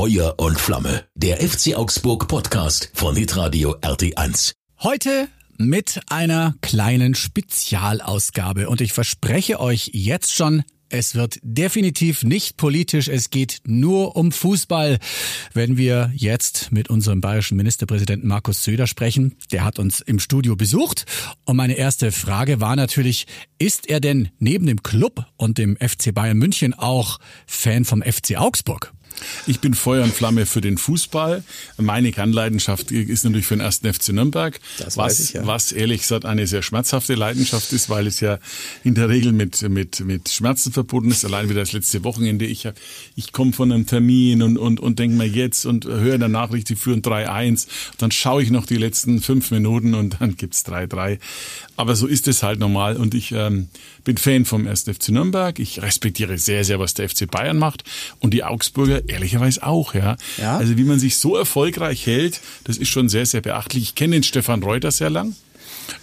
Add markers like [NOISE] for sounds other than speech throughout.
Feuer und Flamme. Der FC Augsburg Podcast von Hitradio RT1. Heute mit einer kleinen Spezialausgabe und ich verspreche euch jetzt schon, es wird definitiv nicht politisch, es geht nur um Fußball. Wenn wir jetzt mit unserem bayerischen Ministerpräsidenten Markus Söder sprechen, der hat uns im Studio besucht. Und meine erste Frage war natürlich, ist er denn neben dem Club und dem FC Bayern München auch Fan vom FC Augsburg? Ich bin Feuer und Flamme für den Fußball. Meine Kernleidenschaft ist natürlich für den ersten FC Nürnberg. Das was, weiß ich, ja. was ehrlich gesagt eine sehr schmerzhafte Leidenschaft ist, weil es ja in der Regel mit, mit, mit Schmerzen verbunden ist. Allein wieder das letzte Wochenende. Ich, hab, ich komme von einem Termin und, und, und denke mir jetzt und höre in der Nachricht, die führen 3-1. Dann schaue ich noch die letzten fünf Minuten und dann gibt's 3-3. Aber so ist es halt normal und ich ähm, bin Fan vom 1. FC Nürnberg. Ich respektiere sehr, sehr, was der FC Bayern macht und die Augsburger ehrlicherweise auch. Ja? Ja? Also wie man sich so erfolgreich hält, das ist schon sehr, sehr beachtlich. Ich kenne den Stefan Reuter sehr lang.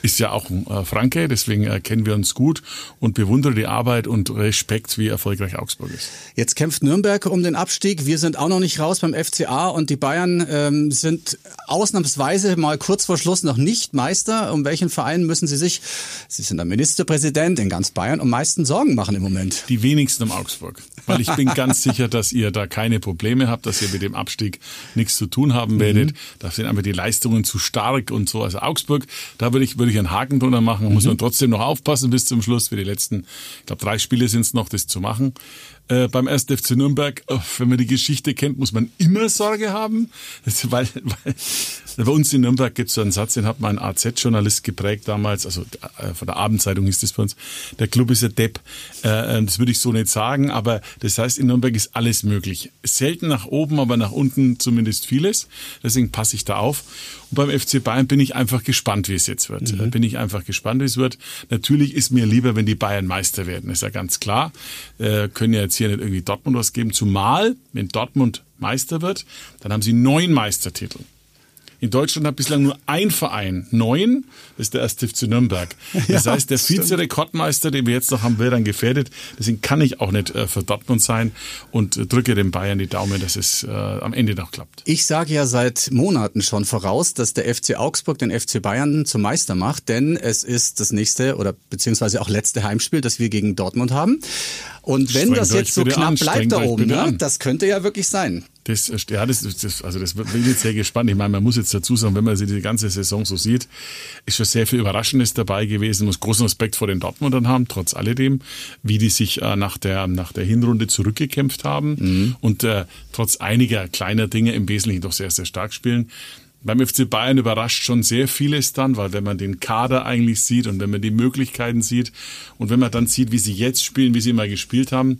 Ist ja auch ein äh, Franke, deswegen äh, kennen wir uns gut und bewundere die Arbeit und Respekt, wie erfolgreich Augsburg ist. Jetzt kämpft Nürnberg um den Abstieg. Wir sind auch noch nicht raus beim FCA und die Bayern ähm, sind ausnahmsweise mal kurz vor Schluss noch nicht Meister. Um welchen Verein müssen Sie sich, Sie sind der Ministerpräsident in ganz Bayern, um meisten Sorgen machen im Moment? Die wenigsten um Augsburg. Weil ich bin ganz sicher, dass ihr da keine Probleme habt, dass ihr mit dem Abstieg nichts zu tun haben werdet. Da sind einfach die Leistungen zu stark und so. Also Augsburg, da würde ich, würde ich einen Haken drunter machen. Muss man trotzdem noch aufpassen bis zum Schluss. Für die letzten, ich glaube, drei Spiele sind es noch, das zu machen. Äh, beim 1. FC Nürnberg, oh, wenn man die Geschichte kennt, muss man immer Sorge haben. Das, weil, weil bei uns in Nürnberg gibt es so einen Satz, den hat mein AZ-Journalist geprägt damals, also äh, von der Abendzeitung hieß das bei uns. Der Club ist ein Depp. Äh, das würde ich so nicht sagen, aber das heißt, in Nürnberg ist alles möglich. Selten nach oben, aber nach unten zumindest vieles. Deswegen passe ich da auf. Und beim FC Bayern bin ich einfach gespannt, wie es jetzt wird. Mhm. Bin ich einfach gespannt, wie es wird. Natürlich ist mir lieber, wenn die Bayern Meister werden, ist ja ganz klar. Äh, können ja jetzt hier nicht irgendwie Dortmund was geben. Zumal, wenn Dortmund Meister wird, dann haben sie neun Meistertitel. In Deutschland hat bislang nur ein Verein neun, das ist der 1. FC Nürnberg. [LAUGHS] Das Ja, heißt, der. Vize-Rekordmeister, den wir jetzt noch haben, wird dann gefährdet. Deswegen kann ich auch nicht äh, für Dortmund sein und äh, drücke den Bayern die Daumen, dass es äh, am Ende noch klappt. Ich sage ja seit Monaten schon voraus, dass der FC Augsburg den FC Bayern zum Meister macht, denn es ist das nächste oder beziehungsweise auch letzte Heimspiel, das wir gegen Dortmund haben. Und wenn das jetzt so knapp an, bleibt da oben, ne, das könnte ja wirklich sein. Das, ja, das, das, also das bin jetzt sehr gespannt. Ich meine, man muss jetzt dazu sagen, wenn man sich die ganze Saison so sieht, ist schon sehr viel Überraschendes dabei gewesen. Man muss großen Respekt vor den Dortmundern haben, trotz alledem, wie die sich äh, nach der nach der Hinrunde zurückgekämpft haben und äh, trotz einiger kleiner Dinge im Wesentlichen doch sehr sehr stark spielen. Beim FC Bayern überrascht schon sehr vieles dann, weil wenn man den Kader eigentlich sieht und wenn man die Möglichkeiten sieht und wenn man dann sieht, wie sie jetzt spielen, wie sie immer gespielt haben,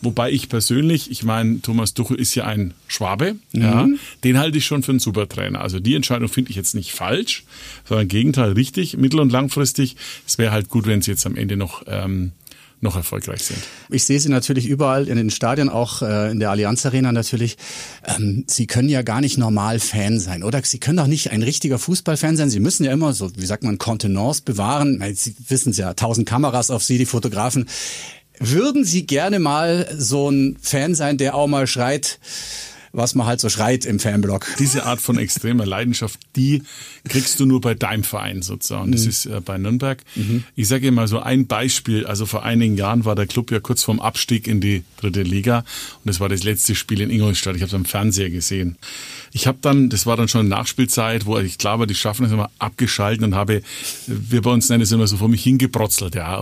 Wobei ich persönlich, ich meine, Thomas Tuchel ist ja ein Schwabe, ja, den halte ich schon für einen super Trainer. Also die Entscheidung finde ich jetzt nicht falsch, sondern im Gegenteil richtig, mittel- und langfristig. Es wäre halt gut, wenn sie jetzt am Ende noch, ähm, noch erfolgreich sind. Ich sehe sie natürlich überall in den Stadien, auch äh, in der Allianz Arena natürlich. Ähm, sie können ja gar nicht normal Fan sein, oder? Sie können doch nicht ein richtiger Fußballfan sein. Sie müssen ja immer so, wie sagt man, Kontenance bewahren. Sie wissen es ja, tausend Kameras auf Sie, die Fotografen. Würden Sie gerne mal so ein Fan sein, der auch mal schreit, was man halt so schreit im Fanblock? Diese Art von extremer Leidenschaft, die kriegst du nur bei deinem Verein sozusagen. Das ist äh, bei Nürnberg. Ich sage mal so ein Beispiel. Also vor einigen Jahren war der Club ja kurz vorm Abstieg in die dritte Liga und das war das letzte Spiel in Ingolstadt. Ich habe es am Fernseher gesehen. Ich habe dann, das war dann schon Nachspielzeit, wo ich glaube, die schaffen es immer abgeschalten und habe, wir bei uns nennen es immer so vor mich hingebrotzelt, ja.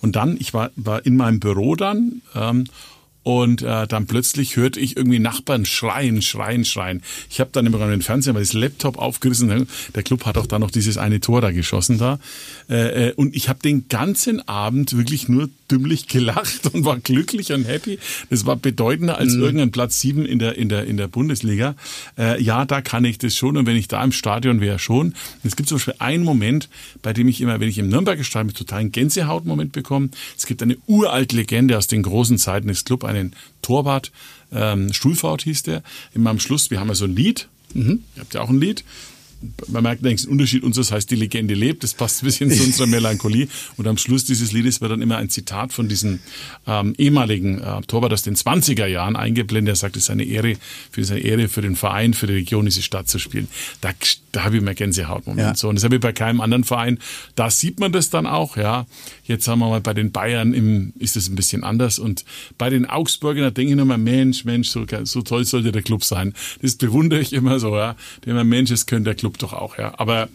Und dann, ich war, war in meinem Büro dann ähm, und äh, dann plötzlich hörte ich irgendwie Nachbarn schreien, schreien, schreien. Ich habe dann immer den Fernseher, mal das Laptop aufgerissen. Der Club hat auch da noch dieses eine Tor da geschossen da. Äh, äh, und ich habe den ganzen Abend wirklich nur dümmlich [LAUGHS] gelacht und war glücklich und happy. Das war bedeutender als irgendein Platz sieben in der in der in der Bundesliga. Äh, ja, da kann ich das schon und wenn ich da im Stadion wäre schon. Es gibt zum Beispiel einen Moment, bei dem ich immer, wenn ich im Nürnberger Stadion mit totalen Gänsehautmoment bekomme. Es gibt eine uralte Legende aus den großen Zeiten des Club, einen Torwart, ähm, Stuhlfahrt hieß der. Immer am Schluss, wir haben ja so ein Lied. Ihr habt ja auch ein Lied. Man merkt allerdings den Unterschied, unseres heißt die Legende lebt, das passt ein bisschen zu unserer Melancholie. Und am Schluss dieses Liedes wird dann immer ein Zitat von diesem ähm, ehemaligen äh, Torwart aus den 20er Jahren eingeblendet. Er sagt, es ist eine Ehre, für seine Ehre, für den Verein, für die Region, diese Stadt zu spielen. Da, da habe ich mehr Gänsehautmoment. Ja. So, und das habe ich bei keinem anderen Verein. Da sieht man das dann auch, ja. Jetzt haben wir mal bei den Bayern im, ist es ein bisschen anders. Und bei den Augsburgern, da denke ich nochmal, Mensch, Mensch, so, so toll sollte der Club sein. Das bewundere ich immer so, ja. Der Mensch, das könnte der Club doch auch, ja. Aber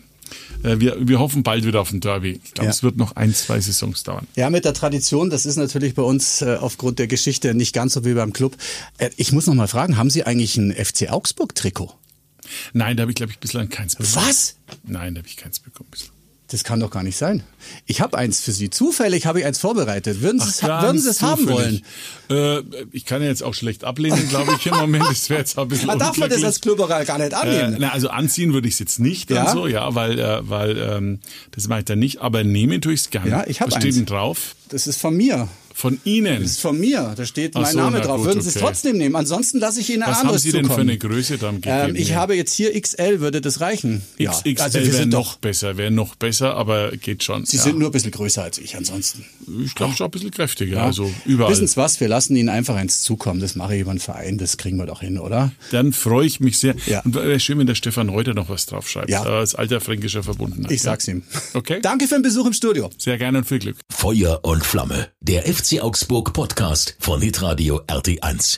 äh, wir, wir hoffen bald wieder auf ein Derby. Ich glaube, ja. es wird noch ein, zwei Saisons dauern. Ja, mit der Tradition, das ist natürlich bei uns äh, aufgrund der Geschichte nicht ganz so wie beim Club. Äh, ich muss noch mal fragen, haben Sie eigentlich ein FC Augsburg-Trikot? Nein, da habe ich, glaube ich, bislang keins bekommen. Was? Nein, da habe ich keins bekommen bislang. Das kann doch gar nicht sein. Ich habe eins für Sie. Zufällig habe ich eins vorbereitet. Würden Sie, Ach, würden Sie es haben wollen? Äh, ich kann ja jetzt auch schlecht ablehnen, glaube ich, im Moment. Das wäre jetzt ein bisschen Darf man das als Klubberer gar nicht annehmen? Äh, na, also anziehen würde ich es jetzt nicht ja? so, ja, weil, äh, weil ähm, das mache ich dann nicht. Aber nehmen tue ich es gerne. Ja, ich habe Was steht denn drauf? Das ist von mir. Von Ihnen? Das ist von mir. Da steht Ach mein so, Name drauf. Gut, Würden Sie okay. es trotzdem nehmen? Ansonsten lasse ich Ihnen ein Was anderes zukommen. Was haben Sie denn für eine Größe dann gegeben? Ähm, ich habe jetzt hier XL, würde das reichen? Ja. XL also wäre noch besser, wäre noch besser, aber geht schon. Sie ja. sind nur ein bisschen größer als ich ansonsten. Ich glaube schon ein bisschen kräftiger, ja. also überall. Wissen Sie was, wir lassen Ihnen einfach eins zukommen. Das mache ich über einen Verein, das kriegen wir doch hin, oder? Dann freue ich mich sehr. Ja. Und wäre schön, wenn der Stefan Reuter noch was draufschreibt. Ja. Als alter fränkischer Verbundenheit. Ich sag's ihm. Okay. [LAUGHS] Danke für den Besuch im Studio. Sehr gerne und viel Glück. Feuer und Flamme. Der FC Augsburg Podcast von Hitradio RT1.